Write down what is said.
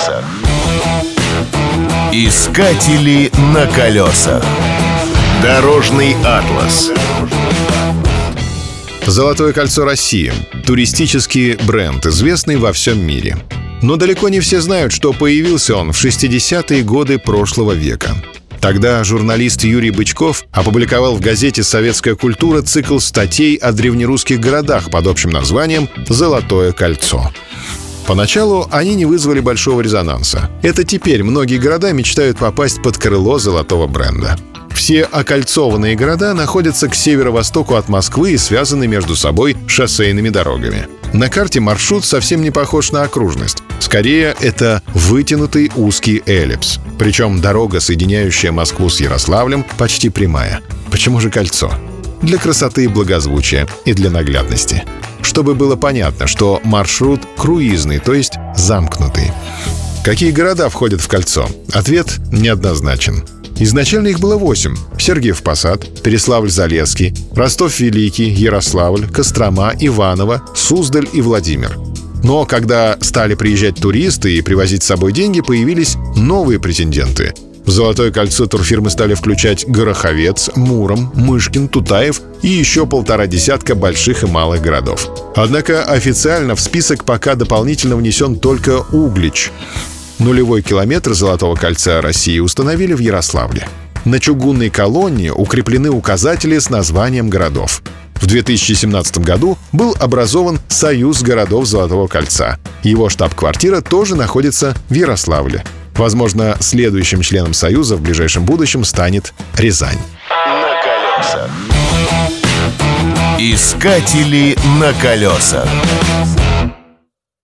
колесах. Искатели на колесах. Дорожный атлас. Золотое кольцо России. Туристический бренд, известный во всем мире. Но далеко не все знают, что появился он в 60-е годы прошлого века. Тогда журналист Юрий Бычков опубликовал в газете «Советская культура» цикл статей о древнерусских городах под общим названием «Золотое кольцо». Поначалу они не вызвали большого резонанса. Это теперь многие города мечтают попасть под крыло золотого бренда. Все окольцованные города находятся к северо-востоку от Москвы и связаны между собой шоссейными дорогами. На карте маршрут совсем не похож на окружность. Скорее, это вытянутый узкий эллипс. Причем дорога, соединяющая Москву с Ярославлем, почти прямая. Почему же кольцо? Для красоты и благозвучия и для наглядности. Чтобы было понятно, что маршрут круизный, то есть замкнутый. Какие города входят в кольцо? Ответ неоднозначен. Изначально их было восемь. Сергиев Посад, Переславль-Залесский, Ростов-Великий, Ярославль, Кострома, Иваново, Суздаль и Владимир. Но когда стали приезжать туристы и привозить с собой деньги, появились новые претенденты. В «Золотое кольцо» турфирмы стали включать Гороховец, Муром, Мышкин, Тутаев и еще полтора десятка больших и малых городов. Однако официально в список пока дополнительно внесен только Углич. Нулевой километр Золотого кольца России установили в Ярославле. На чугунной колонне укреплены указатели с названием городов. В 2017 году был образован Союз городов Золотого кольца. Его штаб-квартира тоже находится в Ярославле. Возможно, следующим членом Союза в ближайшем будущем станет Рязань. На колесах. Искатели на колесах.